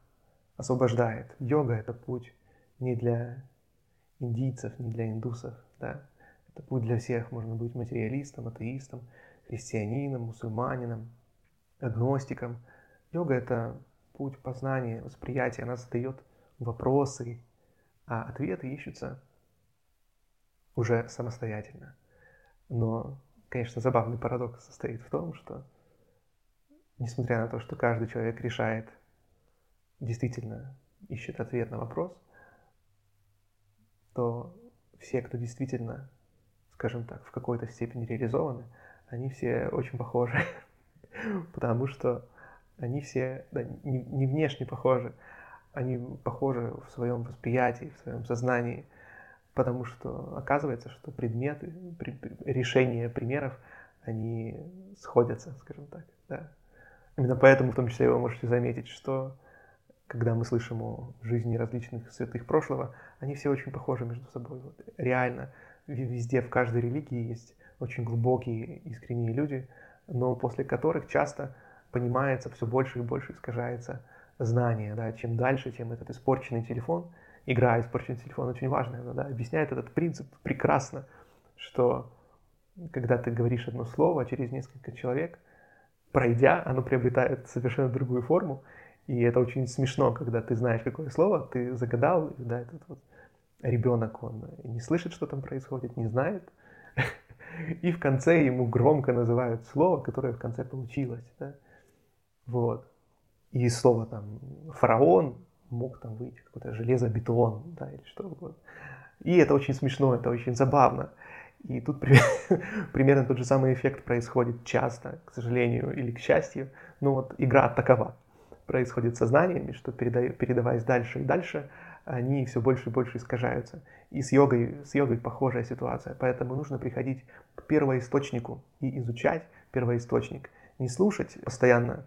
[SPEAKER 1] освобождает. Йога – это путь не для индийцев, не для индусов, да. Это путь для всех. Можно быть материалистом, атеистом, христианином, мусульманином, агностиком. Йога – это путь познания, восприятия. Она задает вопросы, а ответы ищутся уже самостоятельно. Но, конечно, забавный парадокс состоит в том, что, несмотря на то, что каждый человек решает, действительно ищет ответ на вопрос, то все, кто действительно, скажем так, в какой-то степени реализованы – они все очень похожи, потому что они все да, не, не внешне похожи, они похожи в своем восприятии, в своем сознании, потому что оказывается, что предметы, при, решения примеров, они сходятся, скажем так. Да. Именно поэтому, в том числе, вы можете заметить, что когда мы слышим о жизни различных святых прошлого, они все очень похожи между собой. Вот, реально, везде, в каждой религии есть очень глубокие, искренние люди, но после которых часто понимается все больше и больше искажается знание. Да? Чем дальше, тем этот испорченный телефон, игра испорченный телефон очень важная, да? объясняет этот принцип прекрасно, что когда ты говоришь одно слово, через несколько человек, пройдя, оно приобретает совершенно другую форму, и это очень смешно, когда ты знаешь какое слово, ты загадал, да, этот вот ребенок, он не слышит, что там происходит, не знает, и в конце ему громко называют слово, которое в конце получилось. Да? Вот. И слово там фараон мог там выйти какой-то железобетон, да, или что угодно. И это очень смешно, это очень забавно. И тут примерно тот же самый эффект происходит часто, к сожалению или к счастью. Ну вот игра такова. Происходит сознаниями, что передаваясь дальше и дальше, они все больше и больше искажаются. И с йогой, с йогой похожая ситуация. Поэтому нужно приходить к первоисточнику и изучать первоисточник. Не слушать постоянно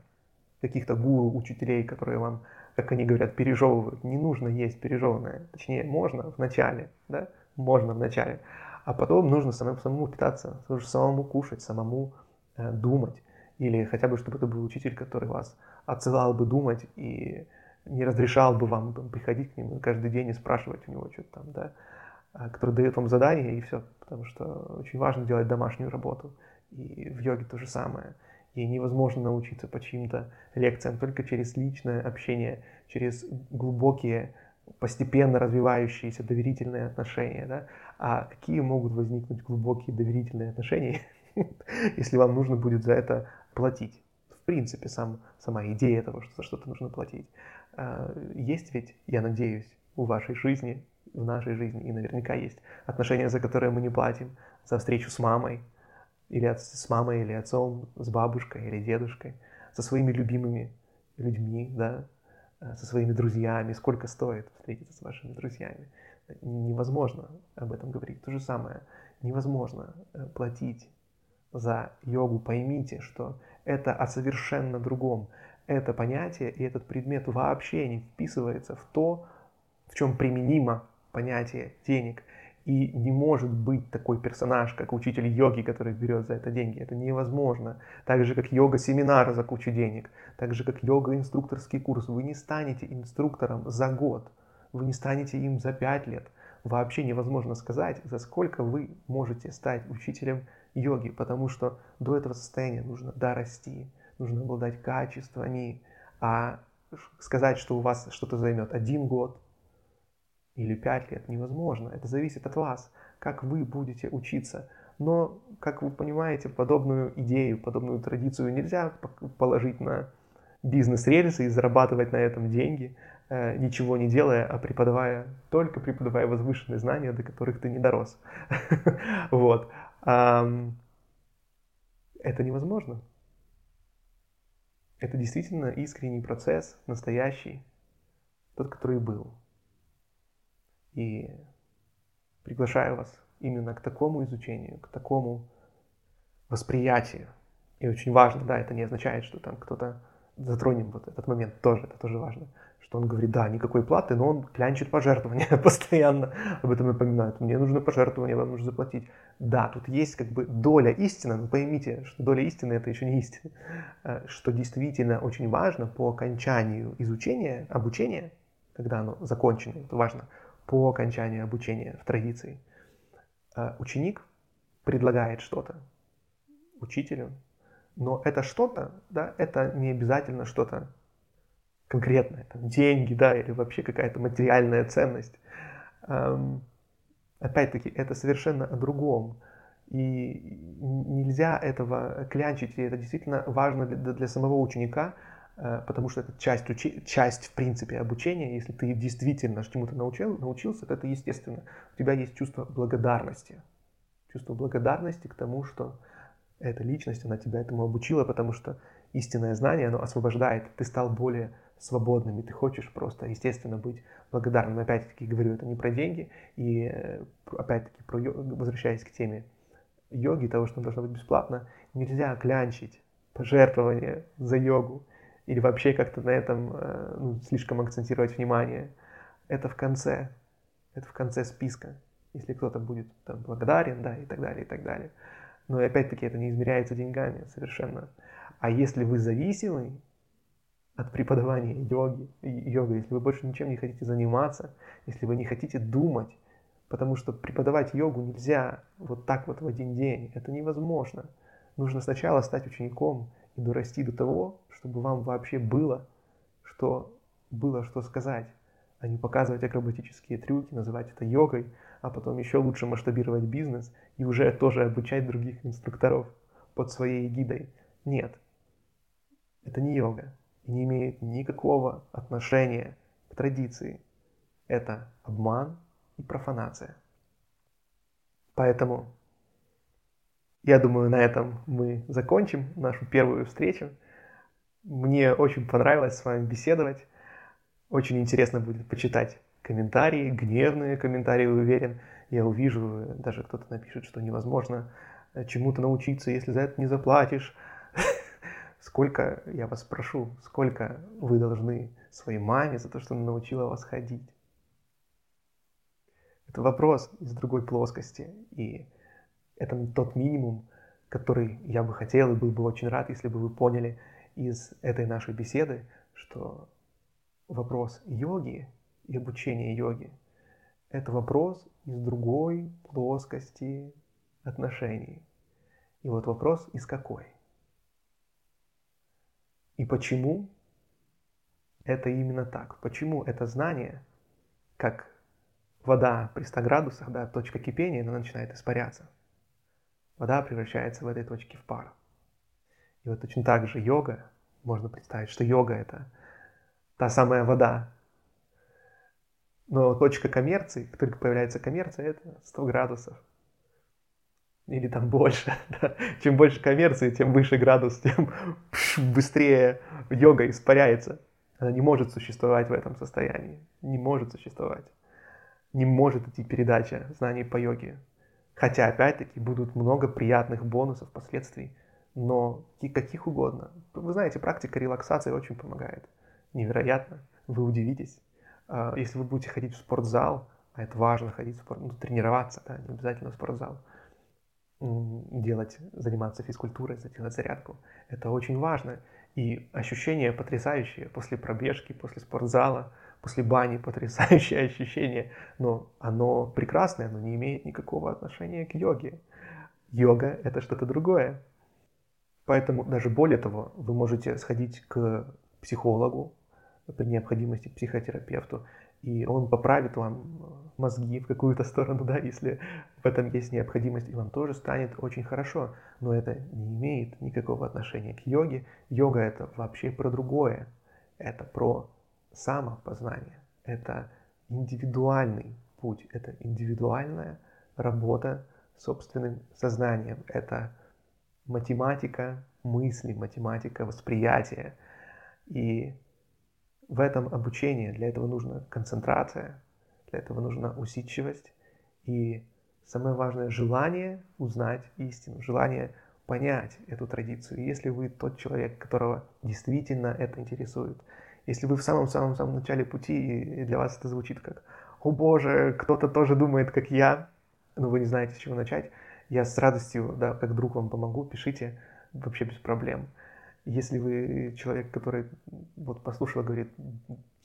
[SPEAKER 1] каких-то гуру, учителей, которые вам, как они говорят, пережевывают. Не нужно есть пережеванное. Точнее, можно в начале, да? Можно в начале. А потом нужно самому, самому питаться, самому кушать, самому э, думать. Или хотя бы, чтобы это был учитель, который вас отсылал бы думать и не разрешал бы вам там, приходить к нему каждый день и спрашивать у него что-то там, да, а, который дает вам задание и все, потому что очень важно делать домашнюю работу. И в йоге то же самое. И невозможно научиться по чьим-то лекциям только через личное общение, через глубокие, постепенно развивающиеся доверительные отношения. Да? А какие могут возникнуть глубокие доверительные отношения, если вам нужно будет за это платить? В принципе, сам, сама идея того, что за что-то нужно платить. А, есть ведь, я надеюсь, у вашей жизни, в нашей жизни, и наверняка есть отношения, за которые мы не платим, за встречу с мамой, или от, с мамой, или отцом, с бабушкой или дедушкой, со своими любимыми людьми, да, а, со своими друзьями, сколько стоит встретиться с вашими друзьями. Невозможно об этом говорить. То же самое, невозможно э, платить за йогу. Поймите, что это о совершенно другом это понятие и этот предмет вообще не вписывается в то, в чем применимо понятие денег. И не может быть такой персонаж, как учитель йоги, который берет за это деньги. Это невозможно. Так же, как йога-семинар за кучу денег. Так же, как йога-инструкторский курс. Вы не станете инструктором за год. вы не станете им за 5 лет. Вообще невозможно сказать, за сколько вы можете стать учителем йоги, потому что до этого состояния нужно дорасти, нужно обладать качествами, а сказать, что у вас что-то займет один год или пять лет, невозможно. Это зависит от вас, как вы будете учиться. Но, как вы понимаете, подобную идею, подобную традицию нельзя положить на бизнес-рельсы и зарабатывать на этом деньги, э, ничего не делая, а преподавая, только преподавая возвышенные знания, до которых ты не дорос. Вот. Это невозможно. Это действительно искренний процесс, настоящий, тот, который был. И приглашаю вас именно к такому изучению, к такому восприятию. И очень важно, да, это не означает, что там кто-то затронем вот этот момент тоже, это тоже важно, что он говорит, да, никакой платы, но он клянчит пожертвования постоянно, об этом напоминает, мне нужно пожертвование, вам нужно заплатить. Да, тут есть как бы доля истины, но поймите, что доля истины это еще не истина, э, что действительно очень важно по окончанию изучения, обучения, когда оно закончено, это важно, по окончанию обучения в традиции, э, ученик предлагает что-то учителю, но это что-то, да, это не обязательно что-то конкретное, там, деньги, да, или вообще какая-то материальная ценность. Эм, опять-таки, это совершенно о другом. И нельзя этого клянчить, и это действительно важно для, для самого ученика, потому что это часть, учи, часть, в принципе, обучения. Если ты действительно чему-то научил, научился, то это естественно. У тебя есть чувство благодарности. Чувство благодарности к тому, что эта личность, она тебя этому обучила, потому что истинное знание, оно освобождает, ты стал более свободным, и ты хочешь просто, естественно, быть благодарным. Опять-таки говорю, это не про деньги, и э, опять-таки, про, возвращаясь к теме йоги, того, что должно быть бесплатно, нельзя клянчить пожертвования за йогу или вообще как-то на этом э, ну, слишком акцентировать внимание. Это в конце, это в конце списка, если кто-то будет там, благодарен, да, и так далее, и так далее. Но опять-таки это не измеряется деньгами совершенно. А если вы зависимый от преподавания йоги, йога, если вы больше ничем не хотите заниматься, если вы не хотите думать, потому что преподавать йогу нельзя вот так вот в один день, это невозможно. Нужно сначала стать учеником и дорасти до того, чтобы вам вообще было, что было что сказать, а не показывать акробатические трюки, называть это йогой, а потом еще лучше масштабировать бизнес и уже тоже обучать других инструкторов под своей гидой. Нет, это не йога и не имеет никакого отношения к традиции. Это обман и профанация. Поэтому я думаю, на этом мы закончим нашу первую встречу. Мне очень понравилось с вами беседовать. Очень интересно будет почитать комментарии, гневные комментарии, уверен. Я увижу, даже кто-то напишет, что невозможно э, чему-то научиться, если за это не заплатишь. Сколько, я вас прошу, сколько вы должны своей маме за то, что она научила вас ходить? Это вопрос из другой плоскости. И это тот минимум, который я бы хотел и был бы очень рад, если бы вы поняли из этой нашей беседы, что вопрос йоги и обучения йоги – это вопрос из другой плоскости отношений. И вот вопрос из какой? И почему это именно так? Почему это знание, как вода при 100 градусах, да, точка кипения, она начинает испаряться. Вода превращается в этой точке в пар. И вот точно так же йога, можно представить, что йога это та самая вода. Но точка коммерции, как только появляется коммерция, это 100 градусов. Или там больше. Да. Чем больше коммерции, тем выше градус, тем быстрее йога испаряется. Она не может существовать в этом состоянии. Не может существовать. Не может идти передача знаний по йоге. Хотя, опять-таки, будут много приятных бонусов, последствий, но каких угодно. Вы знаете, практика релаксации очень помогает невероятно, вы удивитесь. А, если вы будете ходить в спортзал, а это важно ходить в спорт, ну, тренироваться, да, не обязательно в спортзал, делать, заниматься физкультурой, делать зарядку. Это очень важно. И ощущения потрясающие после пробежки, после спортзала, после бани, потрясающее ощущение. Но оно прекрасное, но не имеет никакого отношения к йоге. Йога – это что-то другое. Поэтому даже более того, вы можете сходить к психологу, при необходимости к психотерапевту, и он поправит вам мозги в какую-то сторону, да, если в этом есть необходимость, и вам тоже станет очень хорошо. Но это не имеет никакого отношения к йоге. Йога это вообще про другое. Это про самопознание. Это индивидуальный путь, это индивидуальная работа с собственным сознанием. Это математика мысли, математика восприятия. И в этом обучении для этого нужна концентрация, для этого нужна усидчивость и самое важное желание узнать истину, желание понять эту традицию. И если вы тот человек, которого действительно это интересует, если вы в самом-самом-самом начале пути, и для вас это звучит как «О боже, кто-то тоже думает, как я», но вы не знаете, с чего начать, я с радостью, да, как друг вам помогу, пишите, вообще без проблем. Если вы человек, который вот послушал и говорит,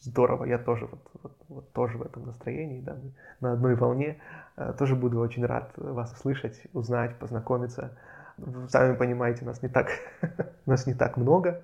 [SPEAKER 1] здорово, я тоже вот, вот, вот тоже в этом настроении, да, на одной волне, э, тоже буду очень рад вас услышать, узнать, познакомиться. Вы сами понимаете, нас не так, нас не так много,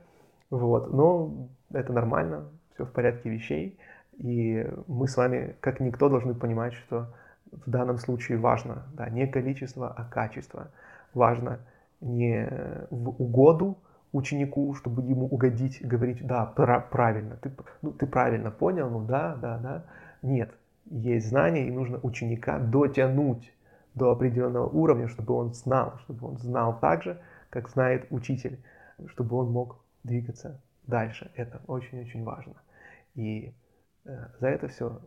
[SPEAKER 1] вот, но это нормально, все в порядке вещей, и мы с вами, как никто, должны понимать, что в данном случае важно да, не количество, а качество. Важно не в угоду ученику, чтобы ему угодить, говорить, да, правильно, ты, ну, ты правильно понял, ну да, да, да. Нет, есть знание, и нужно ученика дотянуть до определенного уровня, чтобы он знал, чтобы он знал так же, как знает учитель, чтобы он мог двигаться дальше. Это очень-очень важно. И э, за это все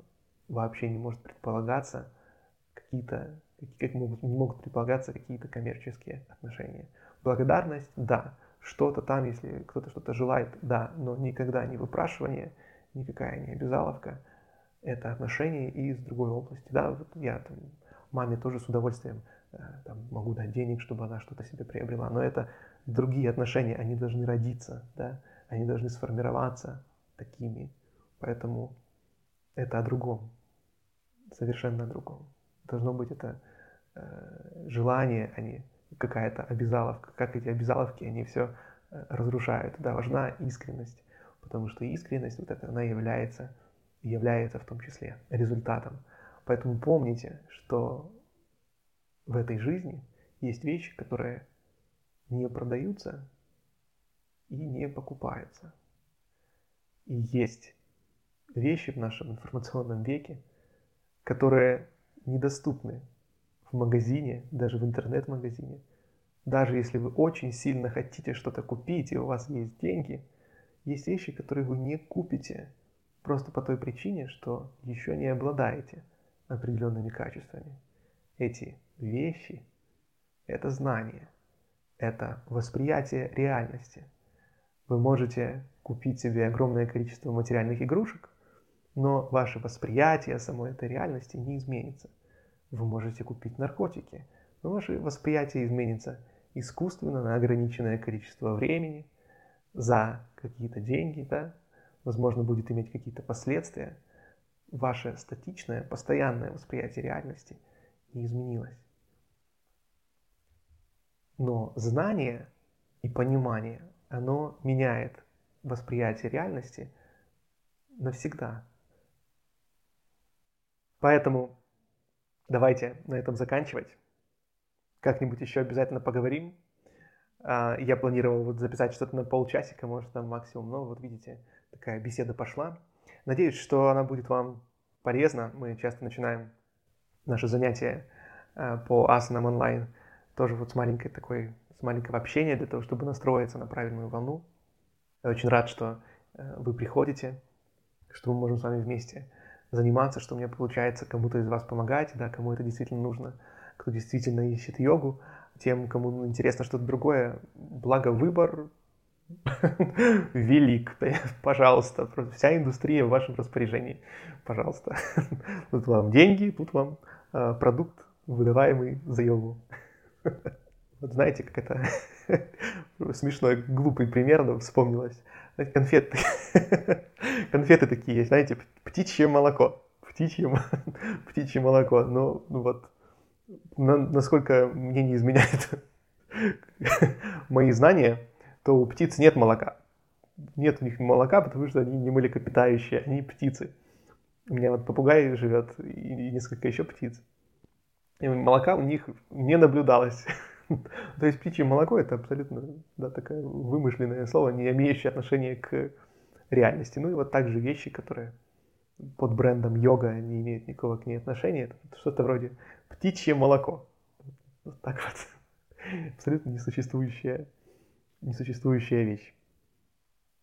[SPEAKER 1] вообще не может предполагаться какие-то, как могут, не могут предполагаться какие-то коммерческие отношения. Благодарность, да, что-то там, если кто-то что-то желает, да, но никогда не выпрашивание, никакая не обязаловка. Это отношения из другой области. Да, вот я там, маме тоже с удовольствием э, там, могу дать денег, чтобы она что-то себе приобрела, но это другие отношения, они должны родиться, да, они должны сформироваться такими. Поэтому это о другом, совершенно о другом. Должно быть это э, желание, а не какая-то обязаловка. Как эти обязаловки, они все э, разрушают. Да, важна искренность, потому что искренность, вот это, она является, является в том числе результатом. Поэтому помните, что в этой жизни есть вещи, которые не продаются и не покупаются. И есть вещи в нашем информационном веке, которые недоступны в магазине, даже в интернет-магазине. Даже если вы очень сильно хотите что-то купить, и у вас есть деньги, есть вещи, которые вы не купите просто по той причине, что еще не обладаете определенными качествами. Эти вещи – это знание, это восприятие реальности. Вы можете купить себе огромное количество материальных игрушек, но ваше восприятие самой этой реальности не изменится. Вы можете купить наркотики, но ваше восприятие изменится искусственно на ограниченное количество времени, за какие-то деньги, да, возможно, будет иметь какие-то последствия. Ваше статичное, постоянное восприятие реальности не изменилось. Но знание и понимание, оно меняет восприятие реальности навсегда. Поэтому давайте на этом заканчивать. Как-нибудь еще обязательно поговорим. А, я планировал вот записать что-то на полчасика, может там максимум, но вот видите, такая беседа пошла. Надеюсь, что она будет вам полезна. Мы часто начинаем наши занятия а, по асанам онлайн тоже вот с маленькой такой, с маленького общения для того, чтобы настроиться на правильную волну. Я очень рад, что э, вы приходите, что мы можем с вами вместе заниматься, что у меня получается кому-то из вас помогать, да, кому это действительно нужно, кто действительно ищет йогу, тем, кому интересно что-то другое, благо выбор велик, пожалуйста, вся индустрия в вашем распоряжении, пожалуйста. Тут вам деньги, тут вам э, продукт, выдаваемый за йогу. Вот знаете, как это Смешной, глупый пример, но вспомнилось. Конфеты. Конфеты такие есть, знаете, птичье молоко. Птичье, птичье молоко. Ну, вот, насколько мне не изменяет мои знания, то у птиц нет молока. Нет у них молока, потому что они не млекопитающие, они птицы. У меня вот попугай живет и несколько еще птиц. И молока у них не наблюдалось. То есть птичье молоко это абсолютно да, такое вымышленное слово, не имеющее отношения к реальности. Ну и вот также вещи, которые под брендом йога не имеют никакого к ней отношения. Это что-то вроде птичье молоко. Вот так вот. Абсолютно несуществующая, несуществующая вещь.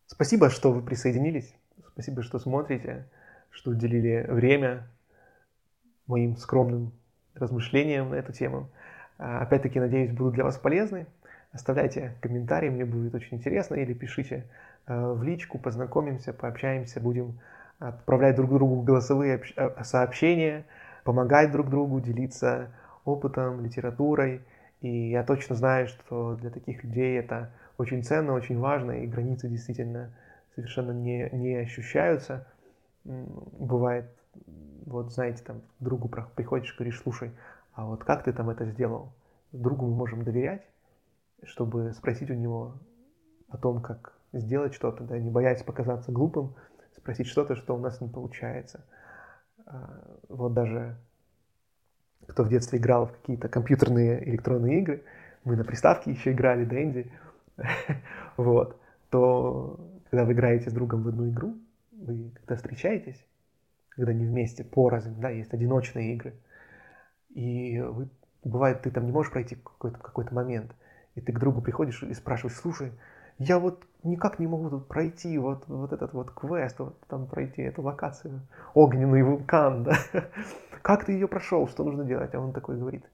[SPEAKER 1] Спасибо, что вы присоединились. Спасибо, что смотрите, что уделили время моим скромным размышлениям на эту тему. А, опять-таки, надеюсь, будут для вас полезны. Оставляйте комментарии, мне будет очень интересно, или пишите э, в личку, познакомимся, пообщаемся, будем отправлять друг другу голосовые э, сообщения, помогать друг другу, делиться опытом, литературой. И я точно знаю, что для таких людей это очень ценно, очень важно, и границы действительно совершенно не, не ощущаются. Бывает, вот знаете, там другу приходишь, говоришь, слушай, а вот как ты там это сделал? Другу мы можем доверять, чтобы спросить у него о том, как сделать что-то, да, не боясь показаться глупым, спросить что-то, что у нас не получается. А, вот даже кто в детстве играл в какие-то компьютерные электронные игры, мы на приставке еще играли, Дэнди, вот, то когда вы играете с другом в одну игру, вы когда встречаетесь, когда не вместе, порознь, да, есть одиночные игры – и вы, бывает, ты там не можешь пройти какой-то какой момент, и ты к другу приходишь и спрашиваешь, слушай, я вот никак не могу тут пройти вот, вот этот вот квест, вот там пройти эту локацию, огненный вулкан, да? Как ты ее прошел, что нужно делать? А он такой говорит,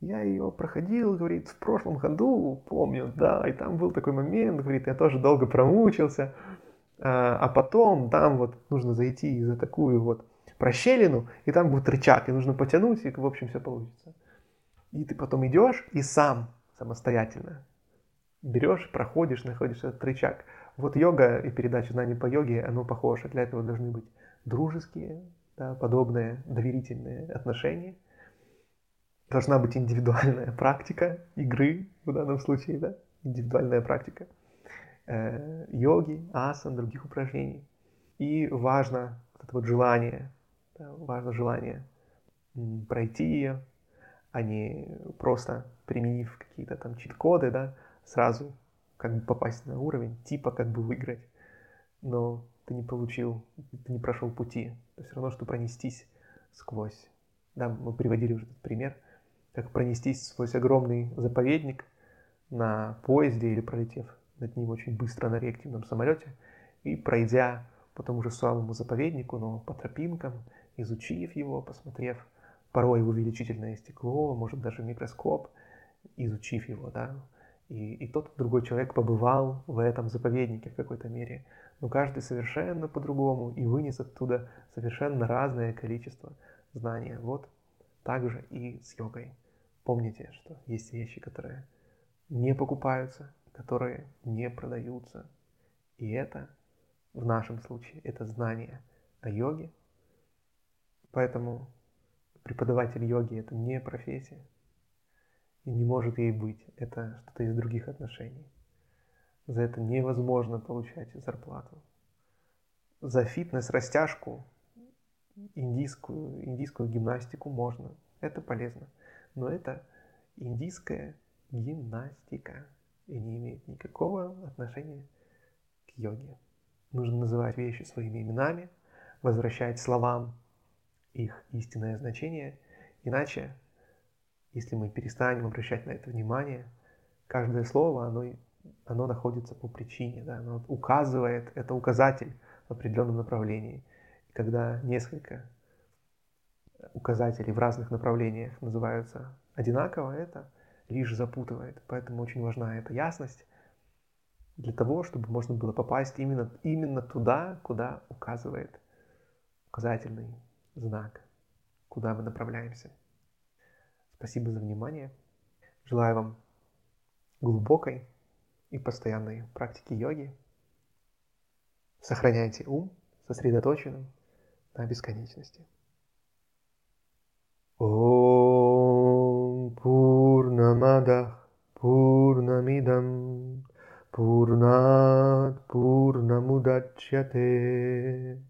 [SPEAKER 1] я ее проходил, говорит, в прошлом году, помню, да, и там был такой момент, говорит, я тоже долго промучился, а, а потом там вот нужно зайти за такую вот прощелину, и там будет рычаг, и нужно потянуть, и в общем все получится. И ты потом идешь и сам самостоятельно берешь, проходишь, находишь этот рычаг. Вот йога и передача знаний по йоге, оно похоже. Для этого должны быть дружеские, да, подобные, доверительные отношения. Должна быть индивидуальная практика игры в данном случае, да, индивидуальная практика э, йоги, асан, других упражнений. И важно вот это вот желание важно желание пройти ее, а не просто применив какие-то там чит-коды, да, сразу как бы попасть на уровень, типа как бы выиграть, но ты не получил, ты не прошел пути. Это все равно, что пронестись сквозь. Да, мы приводили уже этот пример, как пронестись сквозь огромный заповедник на поезде или пролетев над ним очень быстро на реактивном самолете и пройдя по тому же самому заповеднику, но по тропинкам, изучив его, посмотрев порой увеличительное стекло, может даже микроскоп, изучив его, да, и, и тот другой человек побывал в этом заповеднике в какой-то мере, но каждый совершенно по-другому и вынес оттуда совершенно разное количество знания. Вот так же и с йогой. Помните, что есть вещи, которые не покупаются, которые не продаются. И это, в нашем случае, это знание о йоге, Поэтому преподаватель йоги это не профессия. И не может ей быть. Это что-то из других отношений. За это невозможно получать зарплату. За фитнес-растяжку, индийскую, индийскую гимнастику можно. Это полезно. Но это индийская гимнастика. И не имеет никакого отношения к йоге. Нужно называть вещи своими именами, возвращать словам их истинное значение. Иначе, если мы перестанем обращать на это внимание, каждое слово, оно, оно находится по причине, да, оно указывает, это указатель в определенном направлении. И когда несколько указателей в разных направлениях называются одинаково, это лишь запутывает. Поэтому очень важна эта ясность для того, чтобы можно было попасть именно, именно туда, куда указывает указательный знак, куда мы направляемся. Спасибо за внимание. Желаю вам глубокой и постоянной практики йоги. Сохраняйте ум сосредоточенным на бесконечности. Om Purnamadah Purnamidam Purnat Purnamudachyate